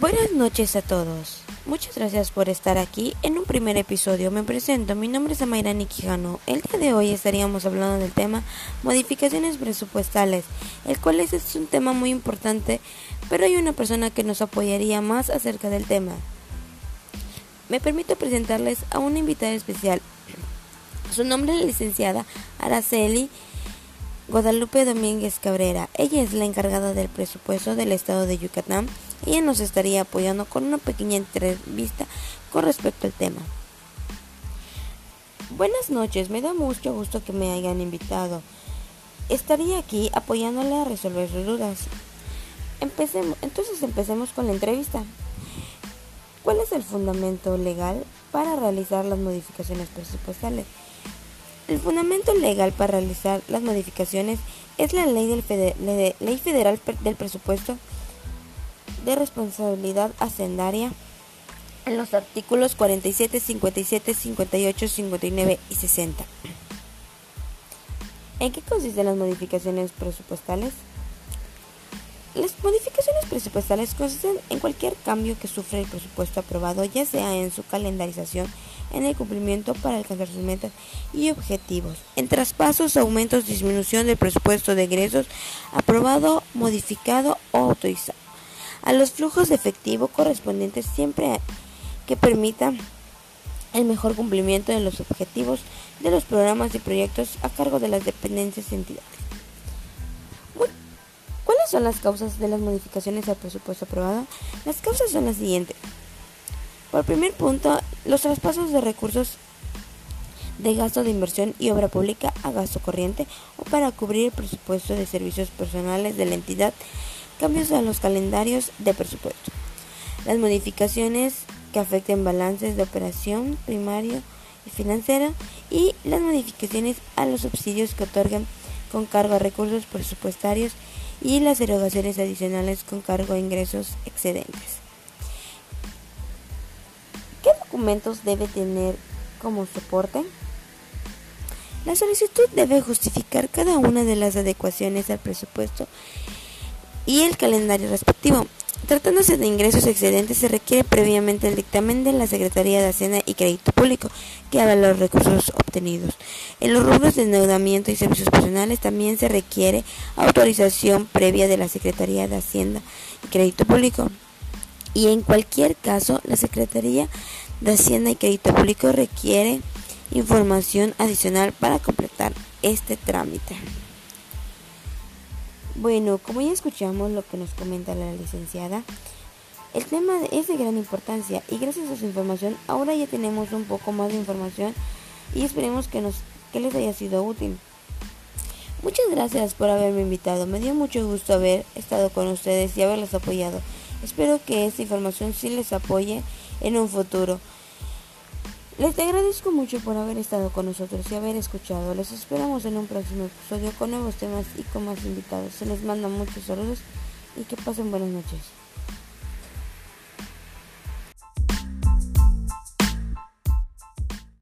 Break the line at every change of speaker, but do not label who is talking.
Buenas noches a todos. Muchas gracias por estar aquí en un primer episodio. Me presento, mi nombre es Amairani Quijano. El día de hoy estaríamos hablando del tema modificaciones presupuestales, el cual es, un tema muy importante, pero hay una persona que nos apoyaría más acerca del tema. Me permito presentarles a una invitada especial. Su nombre es la licenciada Araceli Guadalupe Domínguez Cabrera. Ella es la encargada del presupuesto del estado de Yucatán. Ella nos estaría apoyando con una pequeña entrevista con respecto al tema. Buenas noches, me da mucho gusto que me hayan invitado. Estaría aquí apoyándole a resolver sus dudas. Empecemos, entonces empecemos con la entrevista. ¿Cuál es el fundamento legal para realizar las modificaciones presupuestales? El fundamento legal para realizar las modificaciones es la ley, federal del presupuesto de responsabilidad hacendaria en los artículos 47, 57, 58, 59 y 60. ¿En qué consisten las modificaciones presupuestales? Las modificaciones presupuestales consisten en cualquier cambio que sufre el presupuesto aprobado, ya sea en su calendarización, en el cumplimiento para alcanzar sus metas y objetivos, en traspasos, aumentos, disminución del presupuesto de ingresos aprobado, modificado o autorizado, a los flujos de efectivo correspondientes siempre que permitan el mejor cumplimiento de los objetivos de los programas y proyectos a cargo de las dependencias y entidades son las causas de las modificaciones al presupuesto aprobado? Las causas son las siguientes. Por primer punto, los traspasos de recursos de gasto de inversión y obra pública a gasto corriente o para cubrir el presupuesto de servicios personales de la entidad, cambios a los calendarios de presupuesto. Las modificaciones que afecten balances de operación primario y financiero y las modificaciones a los subsidios que otorgan con cargo a recursos presupuestarios y las erogaciones adicionales con cargo a ingresos excedentes. ¿Qué documentos debe tener como soporte? La solicitud debe justificar cada una de las adecuaciones al presupuesto y el calendario respectivo. Tratándose de ingresos excedentes, se requiere previamente el dictamen de la Secretaría de Hacienda y Crédito Público, que haga los recursos obtenidos. En los rubros de endeudamiento y servicios personales también se requiere autorización previa de la Secretaría de Hacienda y Crédito Público. Y en cualquier caso, la Secretaría de Hacienda y Crédito Público requiere información adicional para completar este trámite. Bueno, como ya escuchamos lo que nos comenta la licenciada, el tema es de gran importancia y gracias a su información ahora ya tenemos un poco más de información y esperemos que, nos, que les haya sido útil. Muchas gracias por haberme invitado, me dio mucho gusto haber estado con ustedes y haberlos apoyado. Espero que esta información sí les apoye en un futuro. Les agradezco mucho por haber estado con nosotros y haber escuchado. Les esperamos en un próximo episodio con nuevos temas y con más invitados. Se les manda muchos saludos y que pasen buenas noches.